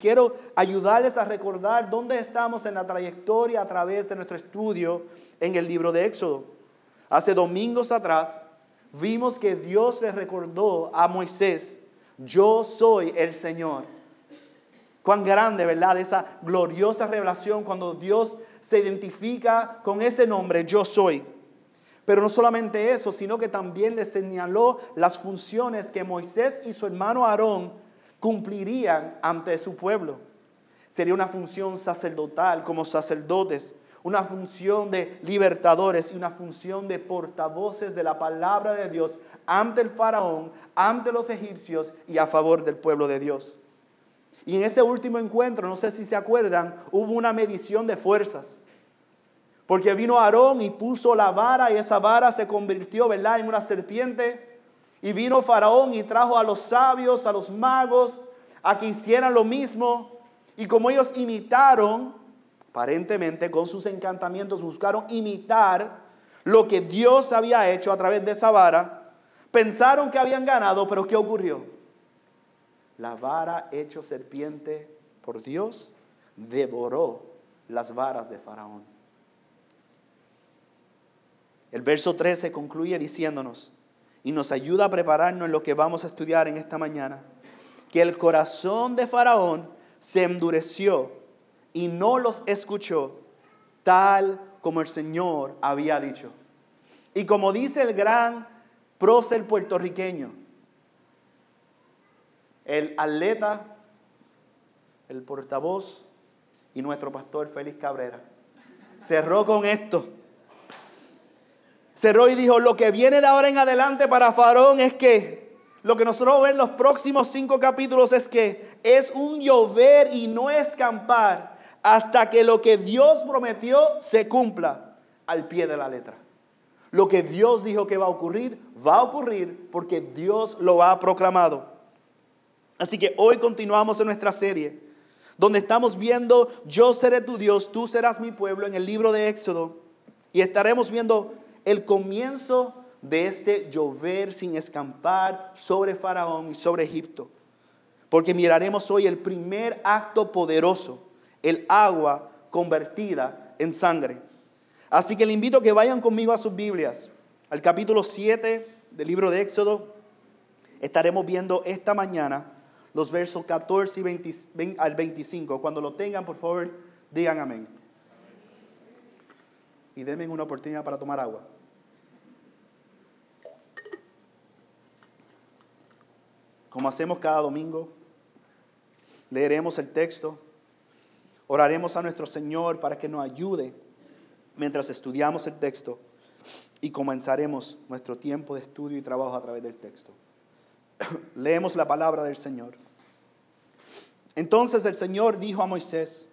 Quiero ayudarles a recordar dónde estamos en la trayectoria a través de nuestro estudio en el libro de Éxodo. Hace domingos atrás vimos que Dios le recordó a Moisés, yo soy el Señor. Cuán grande, ¿verdad? Esa gloriosa revelación cuando Dios se identifica con ese nombre, yo soy. Pero no solamente eso, sino que también le señaló las funciones que Moisés y su hermano Aarón cumplirían ante su pueblo. Sería una función sacerdotal como sacerdotes, una función de libertadores y una función de portavoces de la palabra de Dios ante el faraón, ante los egipcios y a favor del pueblo de Dios. Y en ese último encuentro, no sé si se acuerdan, hubo una medición de fuerzas. Porque vino Aarón y puso la vara y esa vara se convirtió, ¿verdad?, en una serpiente y vino Faraón y trajo a los sabios, a los magos, a que hicieran lo mismo. Y como ellos imitaron, aparentemente con sus encantamientos, buscaron imitar lo que Dios había hecho a través de esa vara, pensaron que habían ganado, pero ¿qué ocurrió? La vara hecho serpiente por Dios devoró las varas de Faraón. El verso 13 concluye diciéndonos, y nos ayuda a prepararnos en lo que vamos a estudiar en esta mañana. Que el corazón de Faraón se endureció y no los escuchó tal como el Señor había dicho. Y como dice el gran prócer puertorriqueño, el atleta, el portavoz y nuestro pastor Félix Cabrera, cerró con esto cerró y dijo, lo que viene de ahora en adelante para Faraón es que lo que nosotros vemos en los próximos cinco capítulos es que es un llover y no escampar hasta que lo que Dios prometió se cumpla al pie de la letra. Lo que Dios dijo que va a ocurrir, va a ocurrir porque Dios lo ha proclamado. Así que hoy continuamos en nuestra serie, donde estamos viendo, yo seré tu Dios, tú serás mi pueblo, en el libro de Éxodo, y estaremos viendo el comienzo de este llover sin escampar sobre Faraón y sobre Egipto. Porque miraremos hoy el primer acto poderoso, el agua convertida en sangre. Así que le invito a que vayan conmigo a sus Biblias, al capítulo 7 del libro de Éxodo. Estaremos viendo esta mañana los versos 14 y al 25. Cuando lo tengan, por favor, digan amén y denme una oportunidad para tomar agua. Como hacemos cada domingo, leeremos el texto, oraremos a nuestro Señor para que nos ayude mientras estudiamos el texto y comenzaremos nuestro tiempo de estudio y trabajo a través del texto. Leemos la palabra del Señor. Entonces el Señor dijo a Moisés,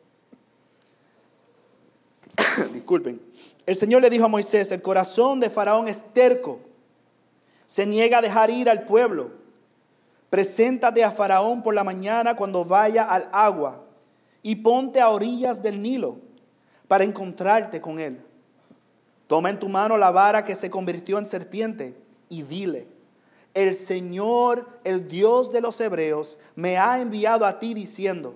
disculpen, el Señor le dijo a Moisés, el corazón de Faraón es terco, se niega a dejar ir al pueblo. Preséntate a Faraón por la mañana cuando vaya al agua y ponte a orillas del Nilo para encontrarte con él. Toma en tu mano la vara que se convirtió en serpiente y dile, el Señor, el Dios de los hebreos, me ha enviado a ti diciendo,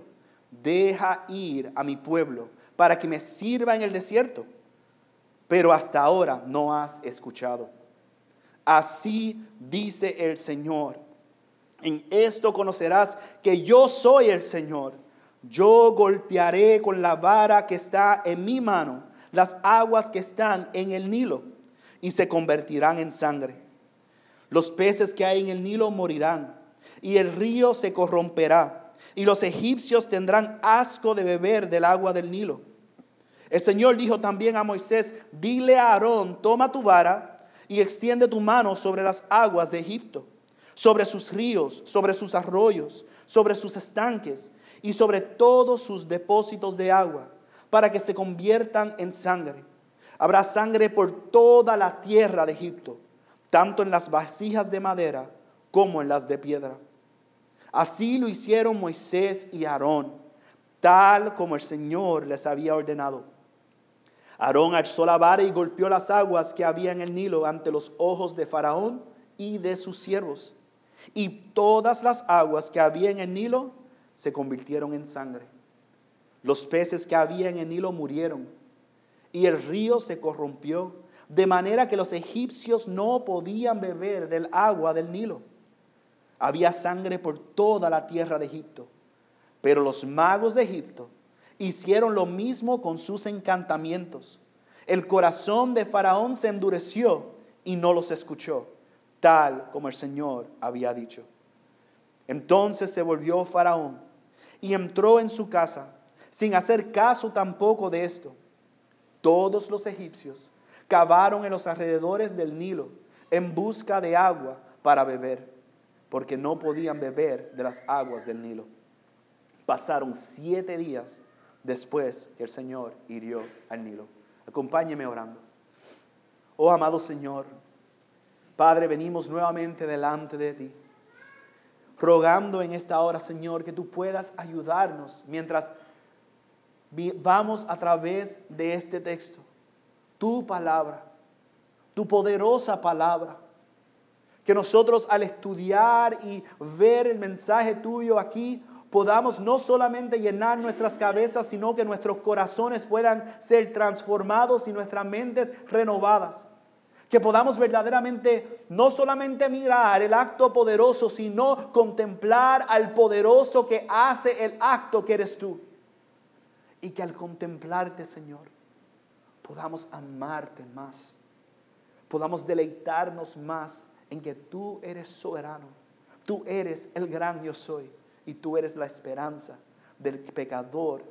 deja ir a mi pueblo para que me sirva en el desierto. Pero hasta ahora no has escuchado. Así dice el Señor. En esto conocerás que yo soy el Señor. Yo golpearé con la vara que está en mi mano las aguas que están en el Nilo y se convertirán en sangre. Los peces que hay en el Nilo morirán y el río se corromperá y los egipcios tendrán asco de beber del agua del Nilo. El Señor dijo también a Moisés, dile a Aarón, toma tu vara y extiende tu mano sobre las aguas de Egipto, sobre sus ríos, sobre sus arroyos, sobre sus estanques y sobre todos sus depósitos de agua, para que se conviertan en sangre. Habrá sangre por toda la tierra de Egipto, tanto en las vasijas de madera como en las de piedra. Así lo hicieron Moisés y Aarón, tal como el Señor les había ordenado. Aarón alzó la vara y golpeó las aguas que había en el Nilo ante los ojos de Faraón y de sus siervos. Y todas las aguas que había en el Nilo se convirtieron en sangre. Los peces que había en el Nilo murieron y el río se corrompió, de manera que los egipcios no podían beber del agua del Nilo. Había sangre por toda la tierra de Egipto, pero los magos de Egipto hicieron lo mismo con sus encantamientos. El corazón de Faraón se endureció y no los escuchó, tal como el Señor había dicho. Entonces se volvió Faraón y entró en su casa, sin hacer caso tampoco de esto. Todos los egipcios cavaron en los alrededores del Nilo en busca de agua para beber, porque no podían beber de las aguas del Nilo. Pasaron siete días después que el Señor hirió al Nilo. Acompáñeme orando. Oh amado Señor, Padre, venimos nuevamente delante de ti, rogando en esta hora, Señor, que tú puedas ayudarnos mientras vamos a través de este texto. Tu palabra, tu poderosa palabra. Que nosotros al estudiar y ver el mensaje tuyo aquí, podamos no solamente llenar nuestras cabezas, sino que nuestros corazones puedan ser transformados y nuestras mentes renovadas. Que podamos verdaderamente no solamente mirar el acto poderoso, sino contemplar al poderoso que hace el acto que eres tú. Y que al contemplarte, Señor, podamos amarte más. Podamos deleitarnos más en que tú eres soberano. Tú eres el gran yo soy y tú eres la esperanza del pecador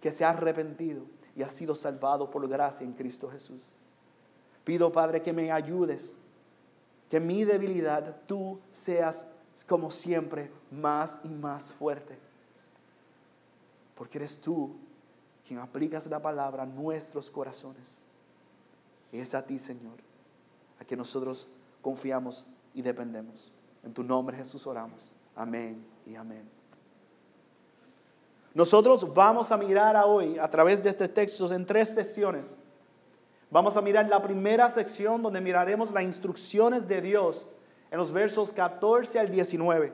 que se ha arrepentido y ha sido salvado por gracia en Cristo Jesús. Pido, Padre, que me ayudes, que mi debilidad tú seas como siempre más y más fuerte. Porque eres tú quien aplicas la palabra a nuestros corazones. Y es a ti, Señor, a quien nosotros confiamos y dependemos. En tu nombre, Jesús, oramos. Amén y amén. Nosotros vamos a mirar hoy a través de este texto en tres sesiones. Vamos a mirar la primera sección donde miraremos las instrucciones de Dios en los versos 14 al 19.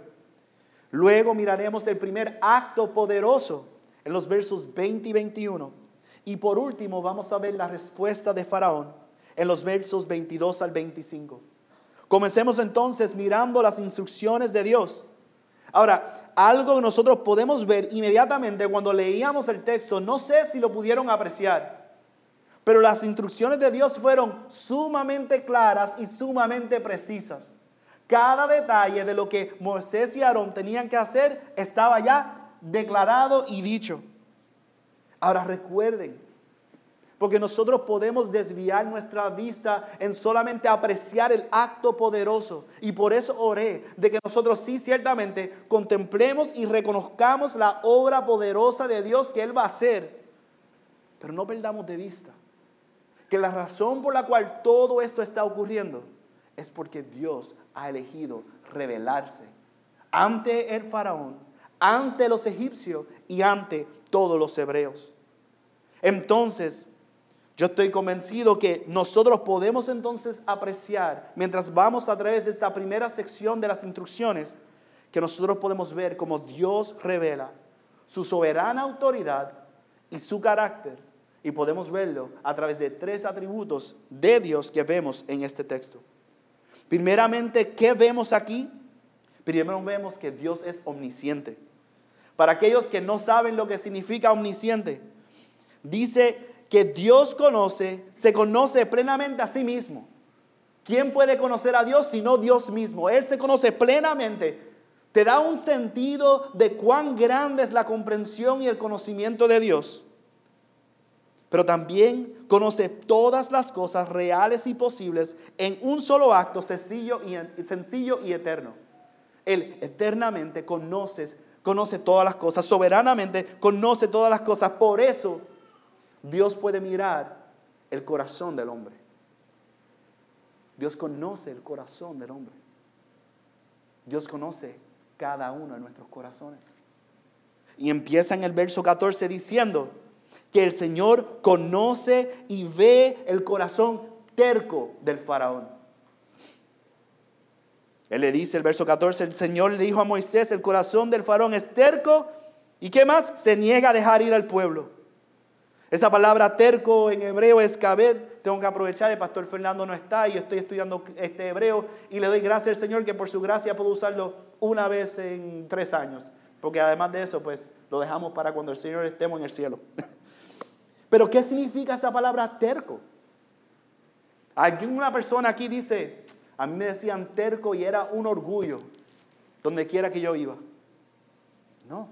Luego miraremos el primer acto poderoso en los versos 20 y 21. Y por último vamos a ver la respuesta de Faraón en los versos 22 al 25. Comencemos entonces mirando las instrucciones de Dios. Ahora, algo que nosotros podemos ver inmediatamente cuando leíamos el texto, no sé si lo pudieron apreciar, pero las instrucciones de Dios fueron sumamente claras y sumamente precisas. Cada detalle de lo que Moisés y Aarón tenían que hacer estaba ya declarado y dicho. Ahora recuerden, porque nosotros podemos desviar nuestra vista en solamente apreciar el acto poderoso. Y por eso oré de que nosotros sí ciertamente contemplemos y reconozcamos la obra poderosa de Dios que Él va a hacer. Pero no perdamos de vista que la razón por la cual todo esto está ocurriendo es porque Dios ha elegido revelarse ante el faraón, ante los egipcios y ante todos los hebreos. Entonces, yo estoy convencido que nosotros podemos entonces apreciar, mientras vamos a través de esta primera sección de las instrucciones, que nosotros podemos ver cómo Dios revela su soberana autoridad y su carácter. Y podemos verlo a través de tres atributos de Dios que vemos en este texto. Primeramente, ¿qué vemos aquí? Primero vemos que Dios es omnisciente. Para aquellos que no saben lo que significa omnisciente, dice que Dios conoce, se conoce plenamente a sí mismo. ¿Quién puede conocer a Dios sino Dios mismo? Él se conoce plenamente. Te da un sentido de cuán grande es la comprensión y el conocimiento de Dios. Pero también conoce todas las cosas reales y posibles en un solo acto sencillo y, sencillo y eterno. Él eternamente conoce, conoce todas las cosas, soberanamente conoce todas las cosas. Por eso Dios puede mirar el corazón del hombre. Dios conoce el corazón del hombre. Dios conoce cada uno de nuestros corazones. Y empieza en el verso 14 diciendo que el Señor conoce y ve el corazón terco del faraón. Él le dice, el verso 14, el Señor le dijo a Moisés, el corazón del faraón es terco ¿Y qué más? Se niega a dejar ir al pueblo. Esa palabra terco en hebreo es kabed. Tengo que aprovechar, el pastor Fernando no está y estoy estudiando este hebreo y le doy gracias al Señor que por su gracia puedo usarlo una vez en tres años. Porque además de eso, pues lo dejamos para cuando el Señor estemos en el cielo. Pero ¿qué significa esa palabra terco? Alguna persona aquí dice, a mí me decían terco y era un orgullo donde quiera que yo iba. No.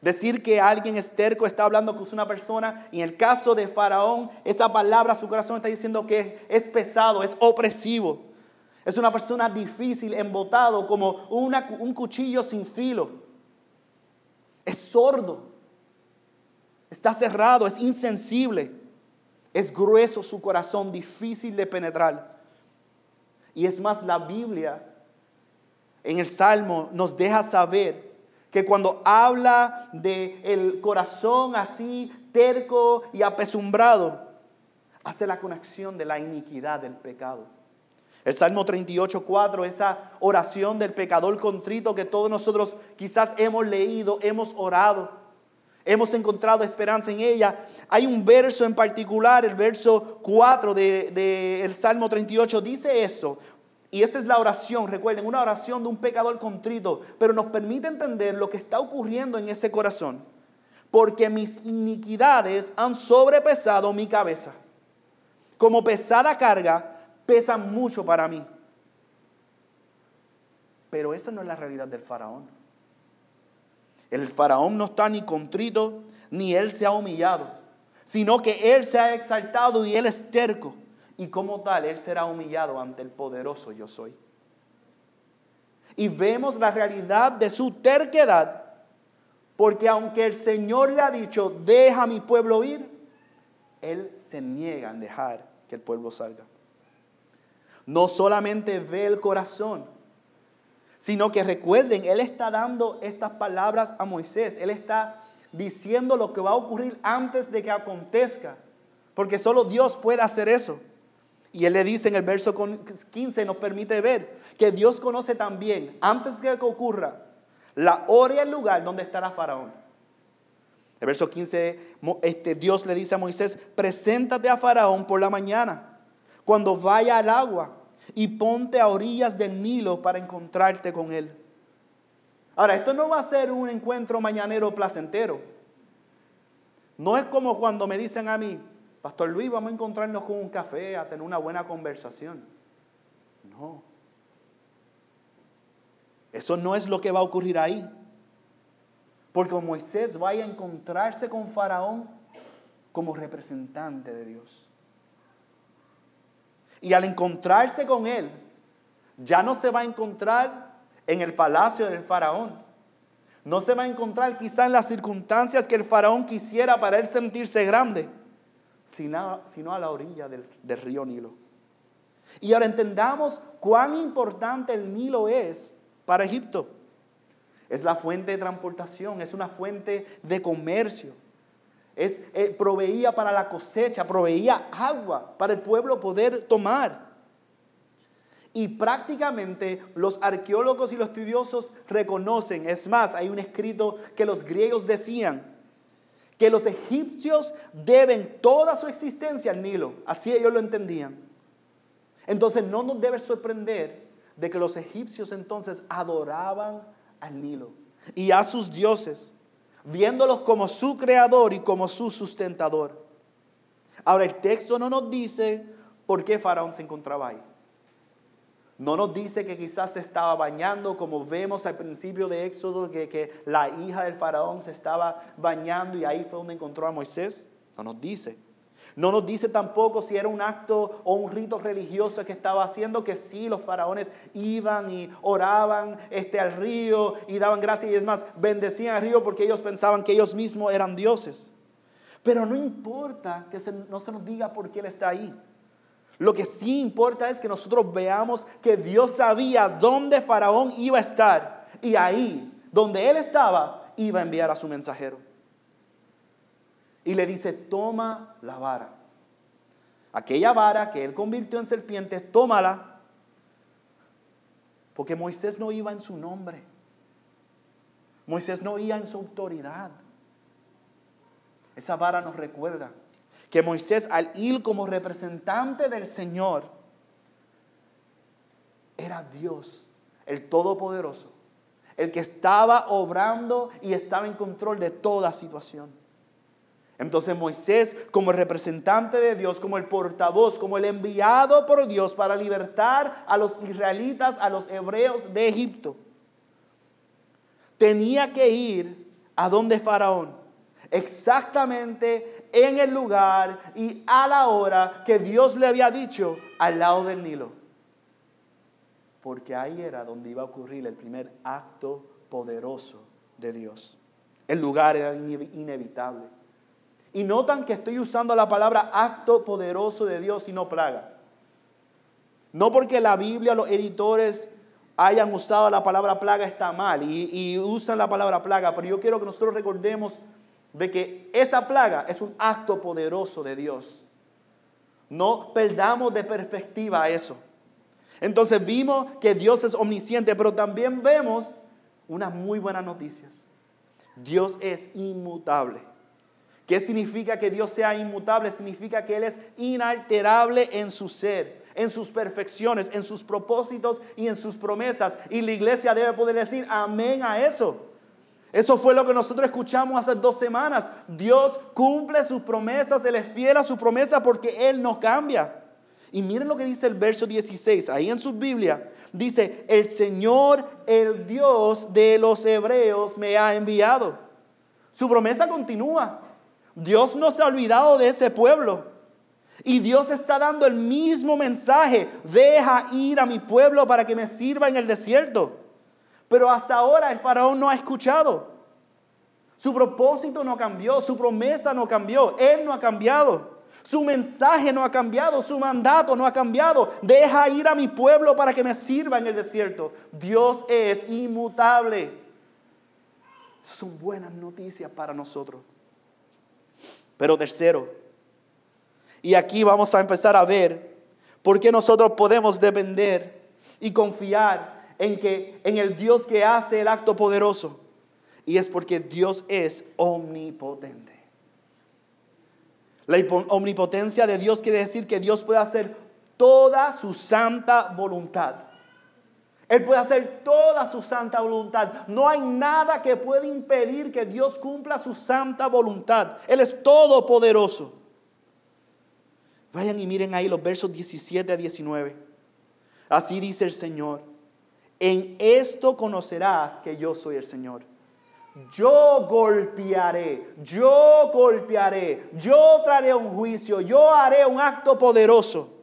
Decir que alguien es terco está hablando es una persona, y en el caso de Faraón, esa palabra, su corazón está diciendo que es pesado, es opresivo. Es una persona difícil, embotado, como un cuchillo sin filo. Es sordo, está cerrado, es insensible, es grueso su corazón, difícil de penetrar. Y es más, la Biblia en el Salmo nos deja saber que cuando habla de el corazón así terco y apesumbrado, hace la conexión de la iniquidad del pecado. El Salmo 38, 4, esa oración del pecador contrito que todos nosotros quizás hemos leído, hemos orado, hemos encontrado esperanza en ella. Hay un verso en particular, el verso 4 del de, Salmo 38, dice esto, y esta es la oración, recuerden, una oración de un pecador contrito, pero nos permite entender lo que está ocurriendo en ese corazón. Porque mis iniquidades han sobrepesado mi cabeza. Como pesada carga, pesan mucho para mí. Pero esa no es la realidad del faraón. El faraón no está ni contrito, ni él se ha humillado, sino que él se ha exaltado y él es terco y como tal Él será humillado ante el poderoso yo soy. Y vemos la realidad de su terquedad, porque aunque el Señor le ha dicho, deja a mi pueblo ir, Él se niega en dejar que el pueblo salga. No solamente ve el corazón, sino que recuerden, Él está dando estas palabras a Moisés, Él está diciendo lo que va a ocurrir antes de que acontezca, porque solo Dios puede hacer eso. Y él le dice en el verso 15, nos permite ver que Dios conoce también, antes que ocurra, la hora y el lugar donde estará Faraón. El verso 15, este, Dios le dice a Moisés, preséntate a Faraón por la mañana, cuando vaya al agua, y ponte a orillas del Nilo para encontrarte con él. Ahora, esto no va a ser un encuentro mañanero placentero. No es como cuando me dicen a mí, Pastor Luis, vamos a encontrarnos con un café, a tener una buena conversación. No. Eso no es lo que va a ocurrir ahí. Porque Moisés vaya a encontrarse con Faraón como representante de Dios. Y al encontrarse con él, ya no se va a encontrar en el palacio del Faraón. No se va a encontrar quizá en las circunstancias que el Faraón quisiera para él sentirse grande sino a la orilla del, río Nilo. Y ahora entendamos cuán importante el Nilo es para Egipto. Es la fuente de transportación, es una fuente de comercio. Es, eh, proveía para la cosecha, proveía agua para el pueblo poder tomar. Y prácticamente los arqueólogos y los estudiosos reconocen, es más, hay un escrito que los griegos decían, que los egipcios deben toda su existencia al Nilo. Así ellos lo entendían. Entonces no nos debe sorprender de que los egipcios entonces adoraban al Nilo y a sus dioses, viéndolos como su creador y como su sustentador. Ahora el texto no nos dice por qué Faraón se encontraba ahí. No nos dice que quizás se estaba bañando, como vemos al principio de Éxodo, que, que, la hija del faraón se estaba bañando y ahí fue donde encontró a Moisés. No nos dice. No nos dice tampoco si era un acto o un rito religioso que estaba haciendo, que sí, los faraones iban y oraban este, al río y daban gracias y es más, bendecían al río porque ellos pensaban que ellos mismos eran dioses. Pero no importa que no se nos diga por qué él está ahí. Lo que sí importa es que nosotros veamos que Dios sabía dónde Faraón iba a estar. Y ahí, donde él estaba, iba a enviar a su mensajero. Y le dice, toma la vara. Aquella vara que él convirtió en serpiente, tómala. Porque Moisés no iba en su nombre. Moisés no oía en su autoridad. Esa vara nos recuerda que Moisés al ir como representante del Señor era Dios, el Todopoderoso, el que estaba obrando y estaba en control de toda situación. Entonces Moisés, como representante de Dios, como el portavoz, como el enviado por Dios para libertar a los israelitas, a los hebreos de Egipto, tenía que ir a donde Faraón, exactamente en el lugar y a la hora que Dios le había dicho al lado del Nilo. Porque ahí era donde iba a ocurrir el primer acto poderoso de Dios. El lugar era inevitable. Y notan que estoy usando la palabra acto poderoso de Dios y no plaga. No porque la Biblia, los editores hayan usado la palabra plaga está mal y, usan la palabra plaga, pero yo quiero que nosotros recordemos de que esa plaga es un acto poderoso de Dios. No perdamos de perspectiva eso. Entonces vimos que Dios es omnisciente, pero también vemos unas muy buenas noticias. Dios es inmutable. ¿Qué significa que Dios sea inmutable? Significa que Él es inalterable en su ser, en sus perfecciones, en sus propósitos y en sus promesas. Y la iglesia debe poder decir amén a eso. Eso fue lo que nosotros escuchamos hace dos semanas. Dios cumple sus promesas, Él es fiel a su promesa porque Él no cambia. Y miren lo que dice el verso 16, ahí en su Biblia. Dice, el Señor, el Dios de los hebreos, me ha enviado. Su promesa continúa. Dios no se ha olvidado de ese pueblo. Y Dios está dando el mismo mensaje. Deja ir a mi pueblo para que me sirva en el desierto. Pero hasta ahora el faraón no ha escuchado. Su propósito no cambió, su promesa no cambió, él no ha cambiado. Su mensaje no ha cambiado, su mandato no ha cambiado. Deja ir a mi pueblo para que me sirva en el desierto. Dios es inmutable. Son buenas noticias para nosotros. Pero tercero, y aquí vamos a empezar a ver por qué nosotros podemos depender y confiar en que en el Dios que hace el acto poderoso. Y es porque Dios es omnipotente. La omnipotencia de Dios quiere decir que Dios puede hacer toda su santa voluntad. Él puede hacer toda su santa voluntad. No hay nada que pueda impedir que Dios cumpla su santa voluntad. Él es todopoderoso. Vayan y miren ahí los versos 17 a 19. Así dice el Señor. En esto conocerás que yo soy el Señor. Yo golpearé, yo golpearé, yo traeré un juicio, yo haré un acto poderoso.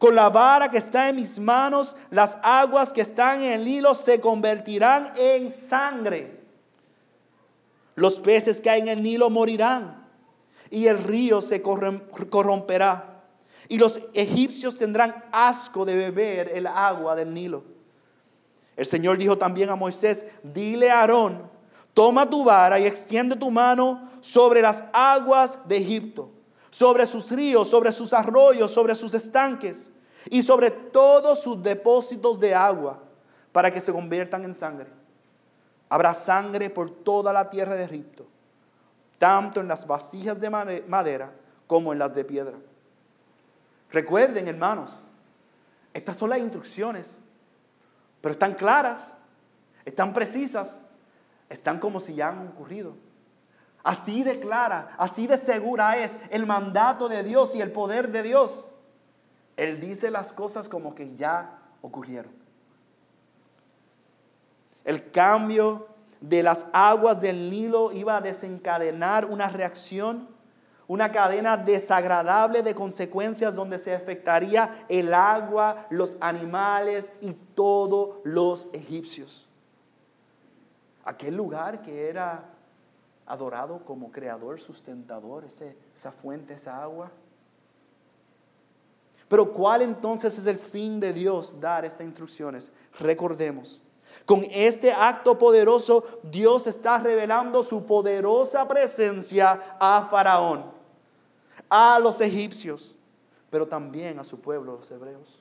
Con la vara que está en mis manos, las aguas que están en el hilo se convertirán en sangre. Los peces que hay en el Nilo morirán y el río se corromperá. Y los egipcios tendrán asco de beber el agua del Nilo. El Señor dijo también a Moisés, dile a Aarón, toma tu vara y extiende tu mano sobre las aguas de Egipto sobre sus ríos, sobre sus arroyos, sobre sus estanques y sobre todos sus depósitos de agua, para que se conviertan en sangre. Habrá sangre por toda la tierra de Egipto, tanto en las vasijas de madera como en las de piedra. Recuerden, hermanos, estas son las instrucciones, pero están claras, están precisas, están como si ya han ocurrido. Así de clara, así de segura es el mandato de Dios y el poder de Dios. Él dice las cosas como que ya ocurrieron. El cambio de las aguas del Nilo iba a desencadenar una reacción, una cadena desagradable de consecuencias donde se afectaría el agua, los animales y todos los egipcios. Aquel lugar que era adorado como creador, sustentador, esa fuente, esa agua. Pero ¿cuál entonces es el fin de Dios dar estas instrucciones? Recordemos, con este acto poderoso Dios está revelando su poderosa presencia a Faraón, a los egipcios, pero también a su pueblo, los hebreos.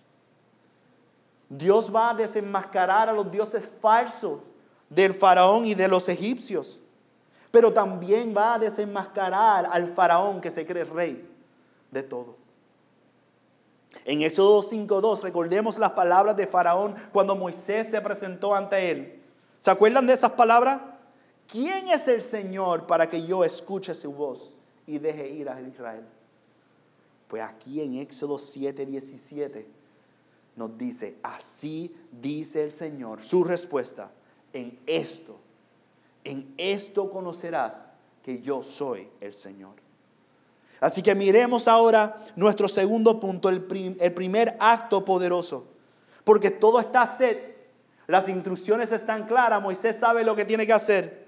Dios va a desenmascarar a los dioses falsos del faraón y de los egipcios, pero también va a desenmascarar al faraón que se cree rey de todo. En Éxodo 5.2 recordemos las palabras de Faraón cuando Moisés se presentó ante él. ¿Se acuerdan de esas palabras? ¿Quién es el Señor para que yo escuche su voz y deje ir a Israel? Pues aquí en Éxodo 7:17 nos dice, así dice el Señor, su respuesta, en esto, en esto conocerás que yo soy el Señor. Así que miremos ahora nuestro segundo punto, el, primer acto poderoso. Porque todo está set, las instrucciones están claras, Moisés sabe lo que tiene que hacer.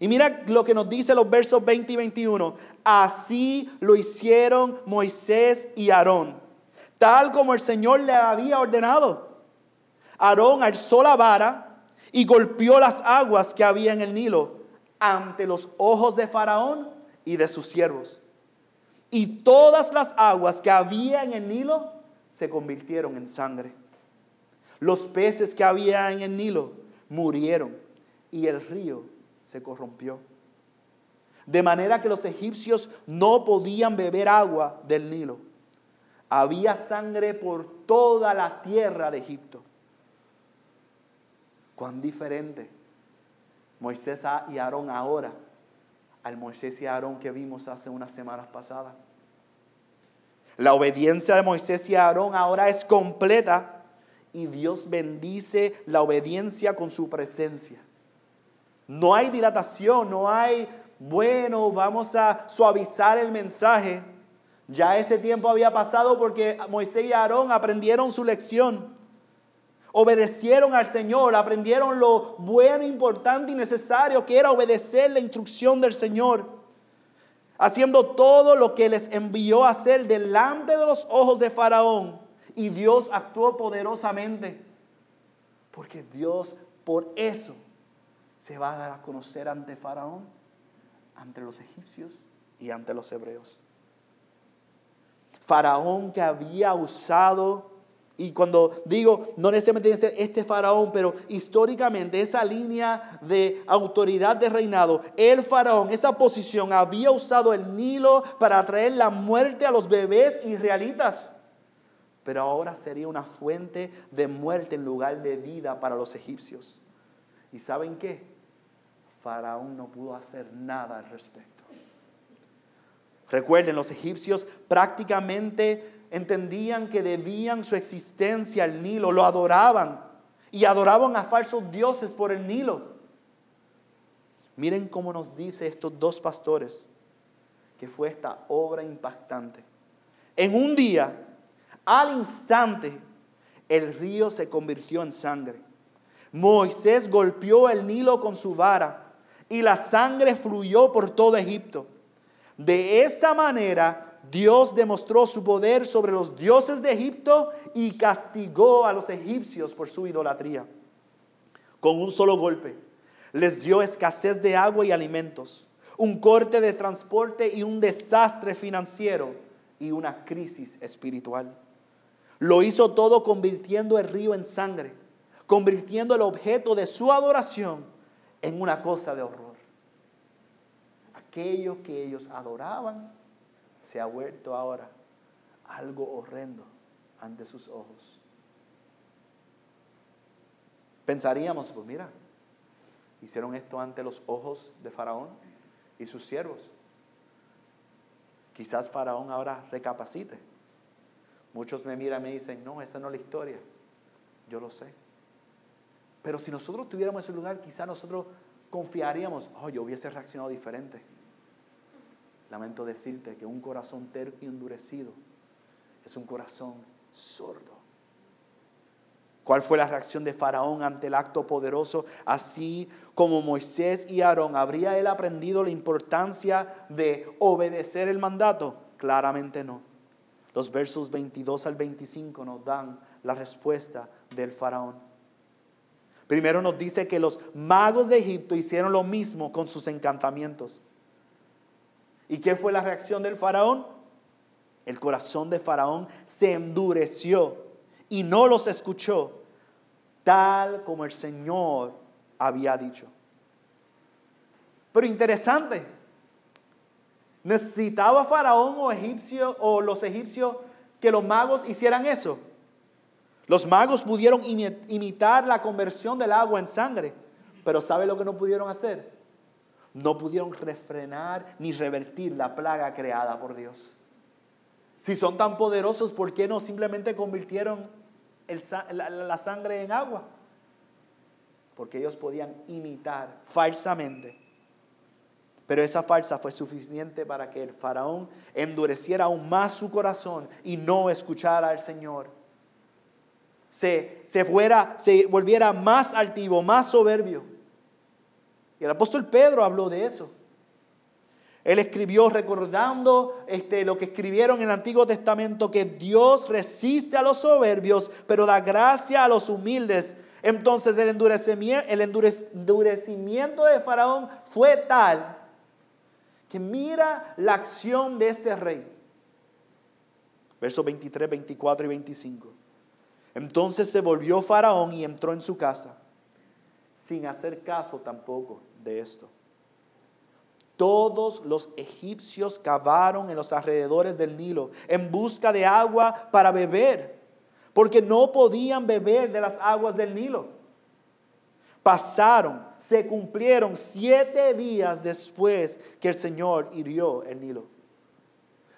Y mira lo que nos dice los versos 20 y 21. Así lo hicieron Moisés y Aarón, tal como el Señor le había ordenado. Aarón alzó la vara y golpeó las aguas que había en el Nilo ante los ojos de Faraón y de sus siervos. Y todas las aguas que había en el Nilo se convirtieron en sangre. Los peces que había en el Nilo murieron y el río se corrompió. De manera que los egipcios no podían beber agua del Nilo. Había sangre por toda la tierra de Egipto. Cuán diferente Moisés y Aarón ahora al Moisés y Aarón que vimos hace unas semanas pasadas. La obediencia de Moisés y Aarón ahora es completa y Dios bendice la obediencia con su presencia. No hay dilatación, no hay, bueno, vamos a suavizar el mensaje. Ya ese tiempo había pasado porque Moisés y Aarón aprendieron su lección. Obedecieron al Señor, aprendieron lo bueno, importante y necesario que era obedecer la instrucción del Señor. Haciendo todo lo que les envió a hacer delante de los ojos de Faraón. Y Dios actuó poderosamente. Porque Dios por eso se va a dar a conocer ante Faraón, ante los egipcios y ante los hebreos. Faraón que había usado y cuando digo, no necesariamente tiene que ser este faraón, pero históricamente esa línea de autoridad de reinado, el faraón, esa posición había usado el Nilo para traer la muerte a los bebés israelitas. Pero ahora sería una fuente de muerte en lugar de vida para los egipcios. ¿Y saben qué? Faraón no pudo hacer nada al respecto. Recuerden, los egipcios prácticamente entendían que debían su existencia al Nilo, lo adoraban y adoraban a falsos dioses por el Nilo. Miren cómo nos dice estos dos pastores que fue esta obra impactante. En un día, al instante, el río se convirtió en sangre. Moisés golpeó el Nilo con su vara y la sangre fluyó por todo Egipto. De esta manera Dios demostró su poder sobre los dioses de Egipto y castigó a los egipcios por su idolatría. Con un solo golpe les dio escasez de agua y alimentos, un corte de transporte y un desastre financiero y una crisis espiritual. Lo hizo todo convirtiendo el río en sangre, convirtiendo el objeto de su adoración en una cosa de horror. Aquello que ellos adoraban se ha vuelto ahora algo horrendo ante sus ojos. Pensaríamos, pues mira, hicieron esto ante los ojos de Faraón y sus siervos. Quizás Faraón ahora recapacite. Muchos me miran y me dicen, no, esa no es la historia. Yo lo sé. Pero si nosotros tuviéramos ese lugar, quizás nosotros confiaríamos, oh, yo hubiese reaccionado diferente. Lamento decirte que un corazón terco y endurecido es un corazón sordo. ¿Cuál fue la reacción de Faraón ante el acto poderoso? Así como Moisés y Aarón, ¿habría él aprendido la importancia de obedecer el mandato? Claramente no. Los versos 22 al 25 nos dan la respuesta del Faraón. Primero nos dice que los magos de Egipto hicieron lo mismo con sus encantamientos. ¿Y qué fue la reacción del faraón? El corazón de faraón se endureció y no los escuchó, tal como el Señor había dicho. Pero interesante, ¿necesitaba Faraón o, egipcio, o los egipcios que los magos hicieran eso? Los magos pudieron imitar la conversión del agua en sangre, pero ¿sabe lo que no pudieron hacer? No pudieron refrenar ni revertir la plaga creada por Dios. Si son tan poderosos, ¿por qué no simplemente convirtieron la sangre en agua? Porque ellos podían imitar falsamente. Pero esa farsa fue suficiente para que el faraón endureciera aún más su corazón y no escuchara al Señor. Se, se, fuera, se volviera más altivo, más soberbio. Y el apóstol Pedro habló de eso. Él escribió recordando este, lo que escribieron en el Antiguo Testamento, que Dios resiste a los soberbios, pero da gracia a los humildes. Entonces el endurecimiento, el endurecimiento de Faraón fue tal que mira la acción de este rey. Versos 23, 24 y 25. Entonces se volvió Faraón y entró en su casa, sin hacer caso tampoco de esto. Todos los egipcios cavaron en los alrededores del Nilo en busca de agua para beber, porque no podían beber de las aguas del Nilo. Pasaron, se cumplieron siete días después que el Señor hirió el Nilo.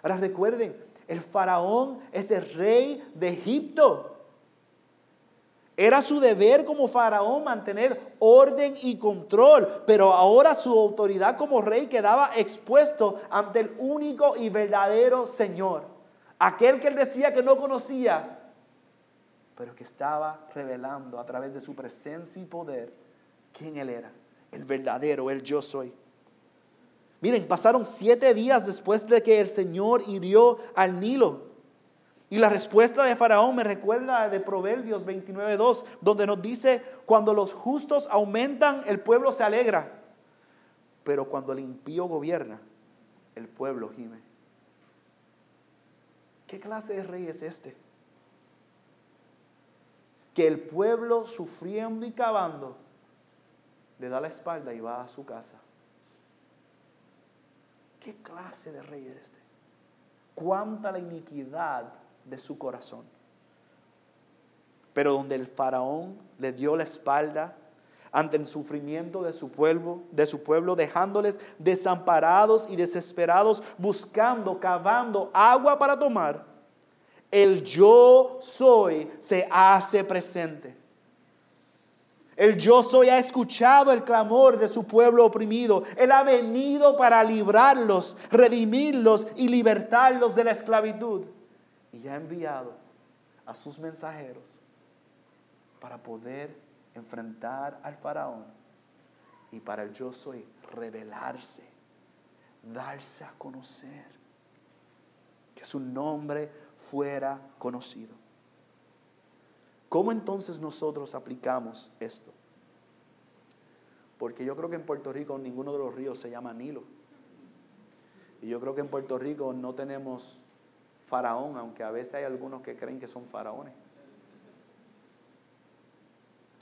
Ahora recuerden, el faraón es el rey de Egipto. Era su deber como faraón mantener orden y control, pero ahora su autoridad como rey quedaba expuesto ante el único y verdadero Señor, aquel que él decía que no conocía, pero que estaba revelando a través de su presencia y poder quién él era, el verdadero, el yo soy. Miren, pasaron siete días después de que el Señor hirió al Nilo. Y la respuesta de Faraón me recuerda de Proverbios 29.2, donde nos dice, cuando los justos aumentan, el pueblo se alegra. Pero cuando el impío gobierna, el pueblo gime. ¿Qué clase de rey es este? Que el pueblo sufriendo y cavando le da la espalda y va a su casa. ¿Qué clase de rey es este? ¿Cuánta la iniquidad de su corazón. Pero donde el faraón le dio la espalda ante el sufrimiento de su pueblo, de su pueblo, dejándoles desamparados y desesperados, buscando, cavando agua para tomar, el yo soy se hace presente. El yo soy ha escuchado el clamor de su pueblo oprimido. Él ha venido para librarlos, redimirlos y libertarlos de la esclavitud y ha enviado a sus mensajeros para poder enfrentar al faraón y para el yo soy revelarse, darse a conocer, que su nombre fuera conocido. ¿Cómo entonces nosotros aplicamos esto? Porque yo creo que en Puerto Rico ninguno de los ríos se llama Nilo. Y yo creo que en Puerto Rico no tenemos faraón, aunque a veces hay algunos que creen que son faraones.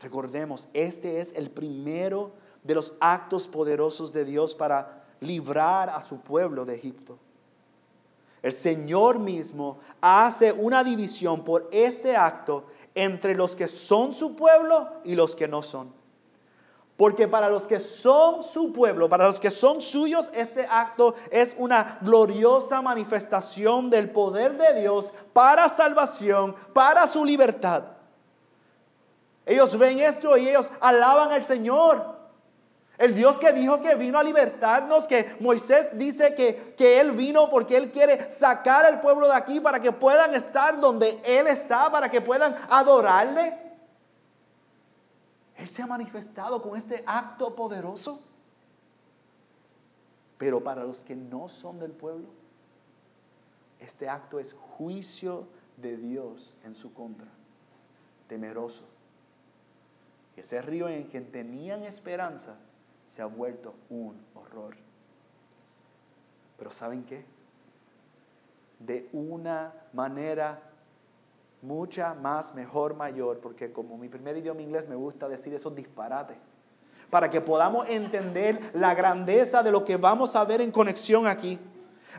Recordemos, este es el primero de los actos poderosos de Dios para librar a su pueblo de Egipto. El Señor mismo hace una división por este acto entre los que son su pueblo y los que no son. Porque para los que son su pueblo, para los que son suyos, este acto es una gloriosa manifestación del poder de Dios para salvación, para su libertad. Ellos ven esto y ellos alaban al Señor. El Dios que dijo que vino a libertarnos, que Moisés dice que, que Él vino porque Él quiere sacar al pueblo de aquí para que puedan estar donde Él está, para que puedan adorarle. Él se ha manifestado con este acto poderoso. Pero para los que no son del pueblo, este acto es juicio de Dios en su contra, temeroso. Ese río en que tenían esperanza se ha vuelto un horror. Pero ¿saben qué? De una manera mucha más, mejor, mayor, porque como mi primer idioma inglés me gusta decir esos disparates. para que podamos entender la grandeza de lo que vamos a ver en conexión aquí.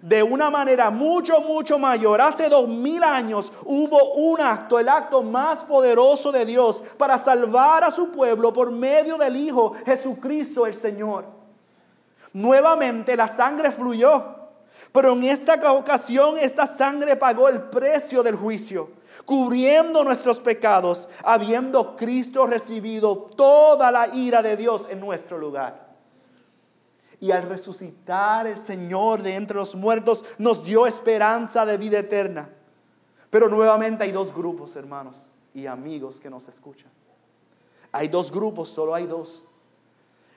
De una manera mucho, mucho mayor, hace dos mil años hubo un acto, el acto más poderoso de Dios para salvar a su pueblo por medio del Hijo Jesucristo el Señor. Nuevamente la sangre fluyó, pero en esta ocasión esta sangre pagó el precio del juicio cubriendo nuestros pecados, habiendo Cristo recibido toda la ira de Dios en nuestro lugar. Y al resucitar el Señor de entre los muertos, nos dio esperanza de vida eterna. Pero nuevamente hay dos grupos, hermanos y amigos que nos escuchan. Hay dos grupos, solo hay dos.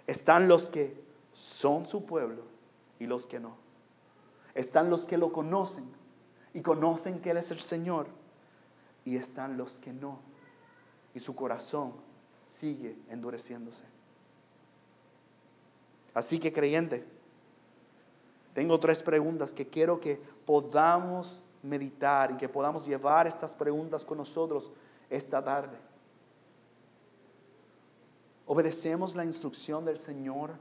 Están los que son su pueblo y los que no. Están los que lo conocen y conocen que Él es el Señor y están los que no. Y su corazón sigue endureciéndose. Así que creyente, tengo tres preguntas que quiero que podamos meditar y que podamos llevar estas preguntas con nosotros esta tarde. ¿Obedecemos la instrucción del Señor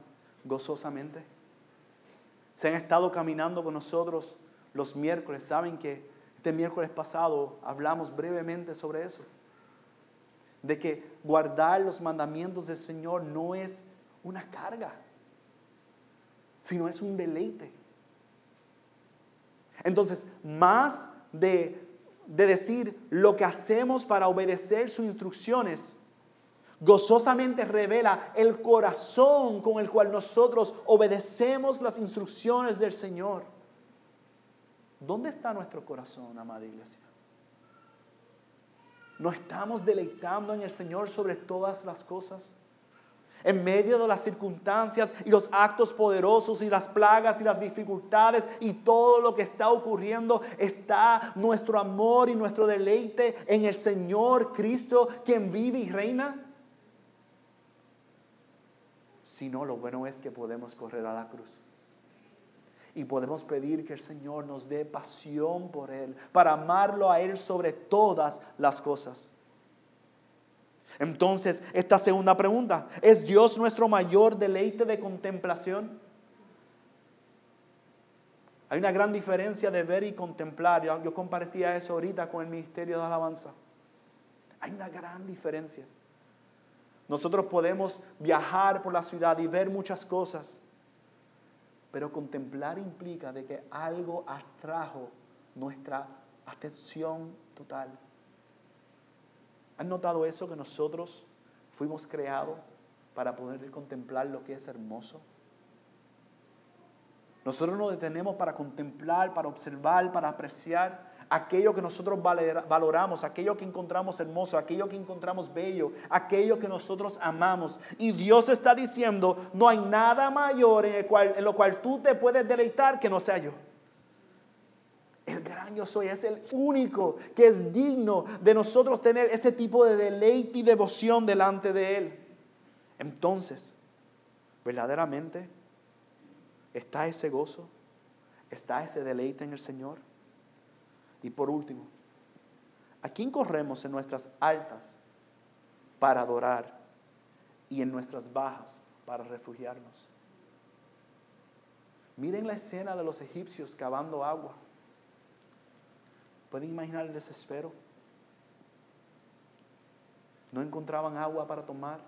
gozosamente? Se han estado caminando con nosotros los miércoles, saben que este miércoles pasado hablamos brevemente sobre eso. De que guardar los mandamientos del Señor no es una carga, sino es un deleite. Entonces, más de, de decir lo que hacemos para obedecer sus instrucciones, gozosamente revela el corazón con el cual nosotros obedecemos las instrucciones del Señor. ¿Dónde está nuestro corazón, amada iglesia? ¿No estamos deleitando en el Señor sobre todas las cosas? En medio de las circunstancias y los actos poderosos y las plagas y las dificultades y todo lo que está ocurriendo, está nuestro amor y nuestro deleite en el Señor Cristo, quien vive y reina. Si no, lo bueno es que podemos correr a la cruz y podemos pedir que el Señor nos dé pasión por Él, para amarlo a Él sobre todas las cosas. Entonces, esta segunda pregunta, ¿es Dios nuestro mayor deleite de contemplación? Hay una gran diferencia de ver y contemplar. Yo, compartía eso ahorita con el Ministerio de Alabanza. Hay una gran diferencia. Nosotros podemos viajar por la ciudad y ver muchas cosas. Pero contemplar implica de que algo atrajo nuestra atención total. ¿Han notado eso que nosotros fuimos creados para poder contemplar lo que es hermoso? Nosotros nos detenemos para contemplar, para observar, para apreciar aquello que nosotros valoramos, aquello que encontramos hermoso, aquello que encontramos bello, aquello que nosotros amamos. Y Dios está diciendo, no hay nada mayor en, el cual, en lo cual tú te puedes deleitar que no sea yo. El gran yo soy es el único que es digno de nosotros tener ese tipo de deleite y devoción delante de Él. Entonces, verdaderamente, ¿está ese gozo? ¿Está ese deleite en el Señor? Y por último, ¿a quién corremos en nuestras altas para adorar y en nuestras bajas para refugiarnos? Miren la escena de los egipcios cavando agua. ¿Pueden imaginar el desespero? No encontraban agua para tomar.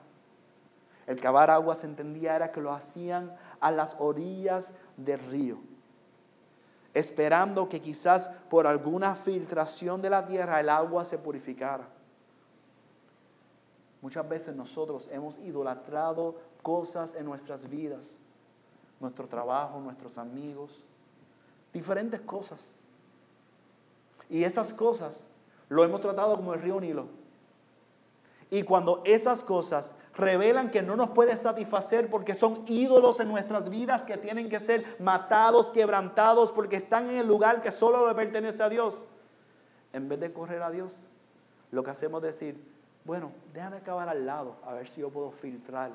El cavar agua se entendía era que lo hacían a las orillas del río esperando que quizás por alguna filtración de la tierra el agua se purificara. Muchas veces nosotros hemos idolatrado cosas en nuestras vidas, nuestro trabajo, nuestros amigos, diferentes cosas. Y esas cosas lo hemos tratado como el río Nilo. Y cuando esas cosas revelan que no nos puede satisfacer porque son ídolos en nuestras vidas que tienen que ser matados, quebrantados, porque están en el lugar que solo le pertenece a Dios. En vez de correr a Dios, lo que hacemos es decir, bueno, déjame acabar al lado, a ver si yo puedo filtrar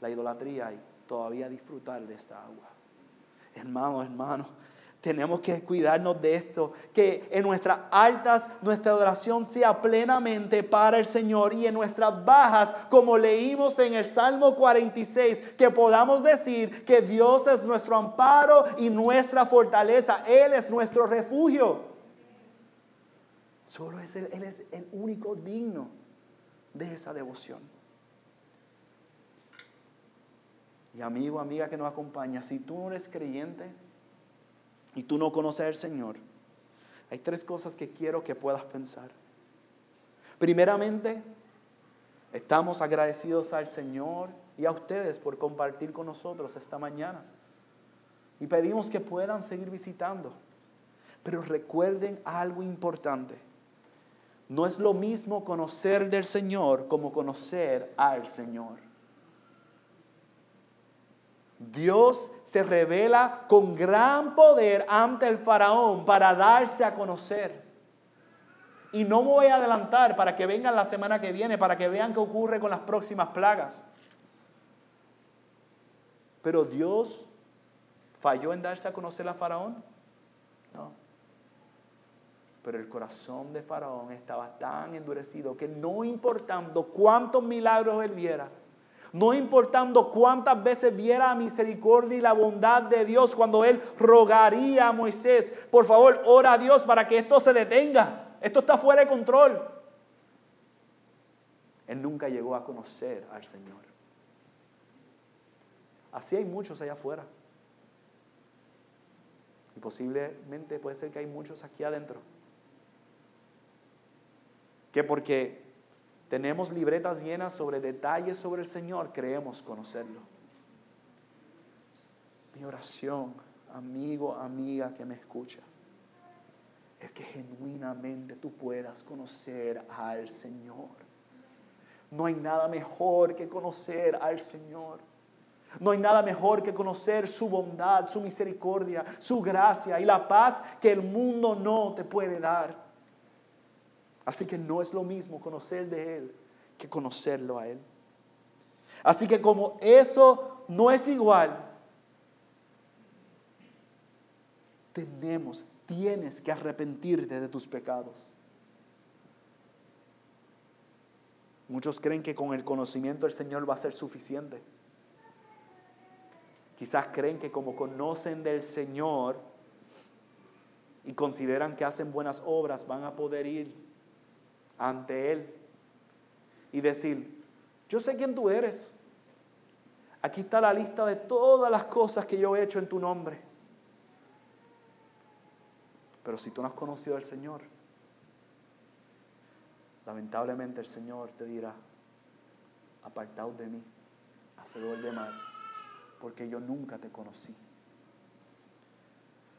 la idolatría y todavía disfrutar de esta agua. Hermano, hermano, Tenemos que cuidarnos de esto, que en nuestras altas nuestra adoración sea plenamente para el Señor y en nuestras bajas, como leímos en el Salmo 46, que podamos decir que Dios es nuestro amparo y nuestra fortaleza, Él es nuestro refugio. Solo es Él, Él es el único digno de esa devoción. Y amigo, amiga que nos acompaña, si tú no eres creyente, y tú no conoces al Señor, hay tres cosas que quiero que puedas pensar. Primeramente, estamos agradecidos al Señor y a ustedes por compartir con nosotros esta mañana. Y pedimos que puedan seguir visitando. Pero recuerden algo importante. No es lo mismo conocer del Señor como conocer al Señor. Dios se revela con gran poder ante el faraón para darse a conocer. Y no me voy a adelantar para que vengan la semana que viene, para que vean qué ocurre con las próximas plagas. Pero Dios falló en darse a conocer a Faraón. No. Pero el corazón de Faraón estaba tan endurecido que no importando cuántos milagros él viera, no importando cuántas veces viera la misericordia y la bondad de Dios cuando él rogaría a Moisés, por favor, ora a Dios para que esto se detenga. Esto está fuera de control. Él nunca llegó a conocer al Señor. Así hay muchos allá afuera. Y posiblemente puede ser que hay muchos aquí adentro. Que porque tenemos libretas llenas sobre detalles sobre el Señor, creemos conocerlo. Mi oración, amigo, amiga que me escucha, es que genuinamente tú puedas conocer al Señor. No hay nada mejor que conocer al Señor. No hay nada mejor que conocer su bondad, su misericordia, su gracia y la paz que el mundo no te puede dar. Así que no es lo mismo conocer de Él que conocerlo a Él. Así que como eso no es igual, tenemos, tienes que arrepentirte de tus pecados. Muchos creen que con el conocimiento del Señor va a ser suficiente. Quizás creen que como conocen del Señor y consideran que hacen buenas obras, van a poder ir ante Él y decir, yo sé quién tú eres. Aquí está la lista de todas las cosas que yo he hecho en tu nombre. Pero si tú no has conocido al Señor, lamentablemente el Señor te dirá, apartado de mí, hacedor de mal, porque yo nunca te conocí.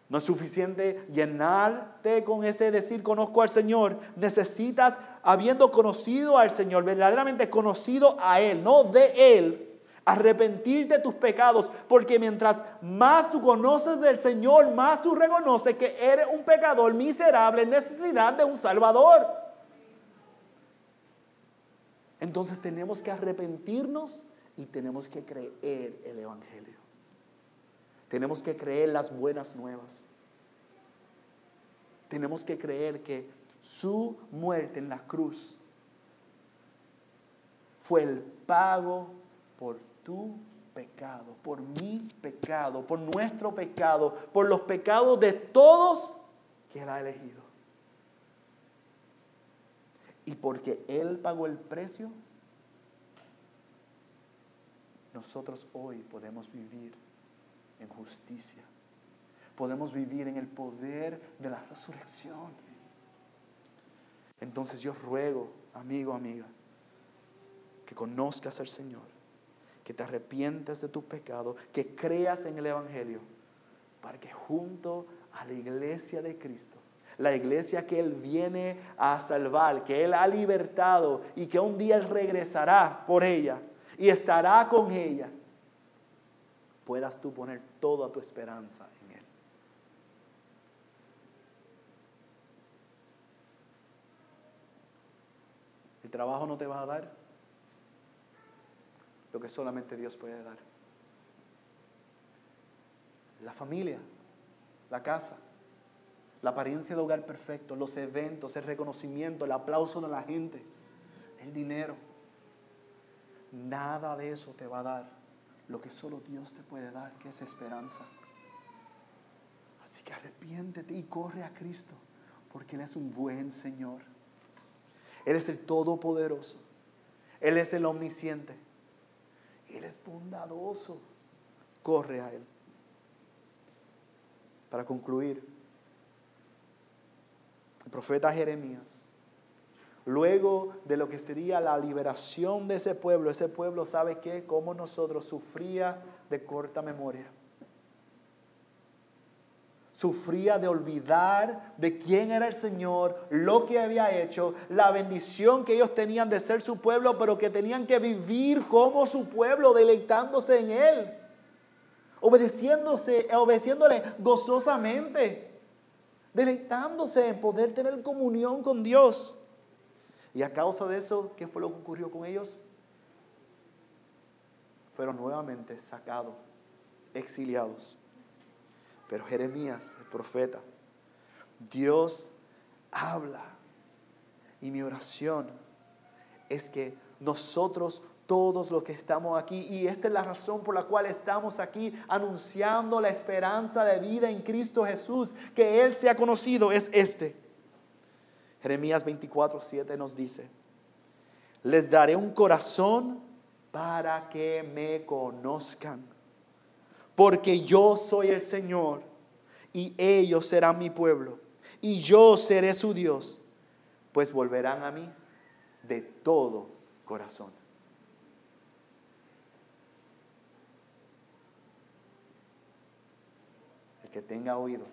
No es suficiente llenarte con ese decir conozco al Señor. Necesitas, habiendo conocido al Señor, verdaderamente conocido a Él, no de Él, arrepentirte de tus pecados, porque mientras más tú conoces del Señor, más tú reconoces que eres un pecador miserable en necesidad de un Salvador. Entonces tenemos que arrepentirnos y tenemos que creer el Evangelio. Tenemos que creer las buenas nuevas. Tenemos que creer que su muerte en la cruz fue el pago por tu pecado, por mi pecado, por nuestro pecado, por los pecados de todos que Él ha elegido. Y porque Él pagó el precio, nosotros hoy podemos vivir en justicia. Podemos vivir en el poder de la resurrección. Entonces yo ruego, amigo, amiga, que conozcas al Señor, que te arrepientes de tu pecado, que creas en el Evangelio, para que junto a la iglesia de Cristo, la iglesia que Él viene a salvar, que Él ha libertado y que un día Él regresará por ella y estará con ella, puedas tú poner toda tu esperanza en Él. El trabajo no te va a dar lo que solamente Dios puede dar. La familia la casa, la apariencia de hogar perfecto, los eventos, el reconocimiento, el aplauso de la gente, el dinero. Nada de eso te va a dar lo que solo Dios te puede dar, que es esperanza. Así que arrepiéntete y corre a Cristo, porque Él es un buen Señor. Él es el Todopoderoso. Él es el Omnisciente. Él es bondadoso. Corre a Él. Para concluir, el profeta Jeremías, luego de lo que sería la liberación de ese pueblo, ese pueblo sabe que como nosotros sufría de corta memoria sufría de olvidar de quién era el Señor, lo que había hecho, la bendición que ellos tenían de ser su pueblo, pero que tenían que vivir como su pueblo, deleitándose en Él, obedeciéndose, obedeciéndole gozosamente, deleitándose en poder tener comunión con Dios. Y a causa de eso, ¿qué fue lo que ocurrió con ellos? Fueron nuevamente sacados, exiliados. Pero Jeremías, el profeta, Dios habla. Y mi oración es que nosotros todos los que estamos aquí, y esta es la razón por la cual estamos aquí anunciando la esperanza de vida en Cristo Jesús, que Él sea conocido, es este. Jeremías 24, 7 nos dice, les daré un corazón para que me conozcan porque yo soy el Señor y ellos serán mi pueblo y yo seré su Dios, pues volverán a mí de todo corazón. El que tenga oído,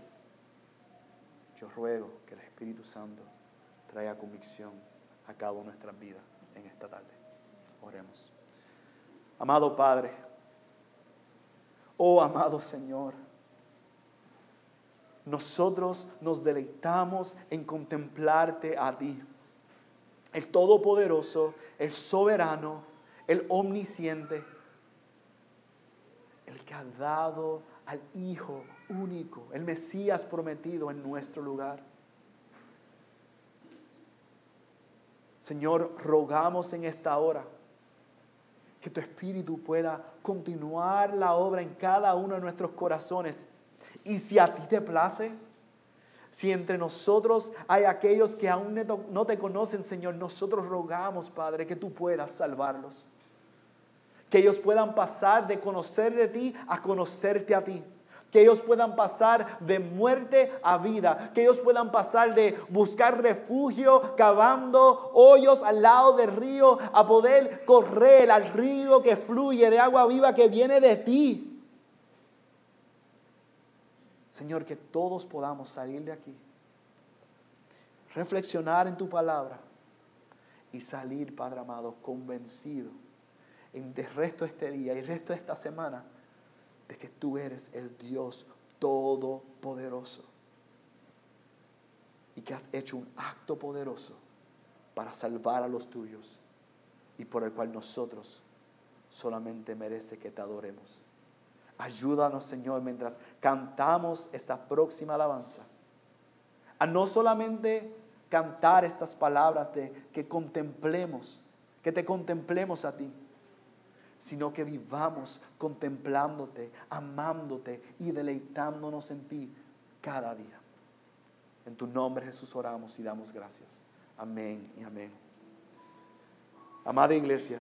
yo ruego que el Espíritu Santo traiga convicción a cada una de nuestras vidas en esta tarde. Oremos. Amado Padre, Oh amado Señor, nosotros nos deleitamos en contemplarte a ti, el Todopoderoso, el Soberano, el Omnisciente, el que ha dado al Hijo único, el Mesías prometido en nuestro lugar. Señor, rogamos en esta hora que tu Espíritu pueda continuar la obra en cada uno de nuestros corazones. Y si a ti te place, si entre nosotros hay aquellos que aún no te conocen, Señor, nosotros rogamos, Padre, que tú puedas salvarlos. Que ellos puedan pasar de conocer de ti a conocerte a ti que ellos puedan pasar de muerte a vida, que ellos puedan pasar de buscar refugio cavando hoyos al lado del río a poder correr al río que fluye de agua viva que viene de ti. Señor, que todos podamos salir de aquí, reflexionar en tu palabra y salir, Padre amado, convencido en el resto de este día y el resto de esta semana de que tú eres el Dios todopoderoso y que has hecho un acto poderoso para salvar a los tuyos y por el cual nosotros solamente merece que te adoremos. Ayúdanos, Señor, mientras cantamos esta próxima alabanza, a no solamente cantar estas palabras de que contemplemos, que te contemplemos a ti, sino que vivamos contemplándote, amándote y deleitándonos en ti cada día. En tu nombre Jesús oramos y damos gracias. Amén y amén. Amada iglesia,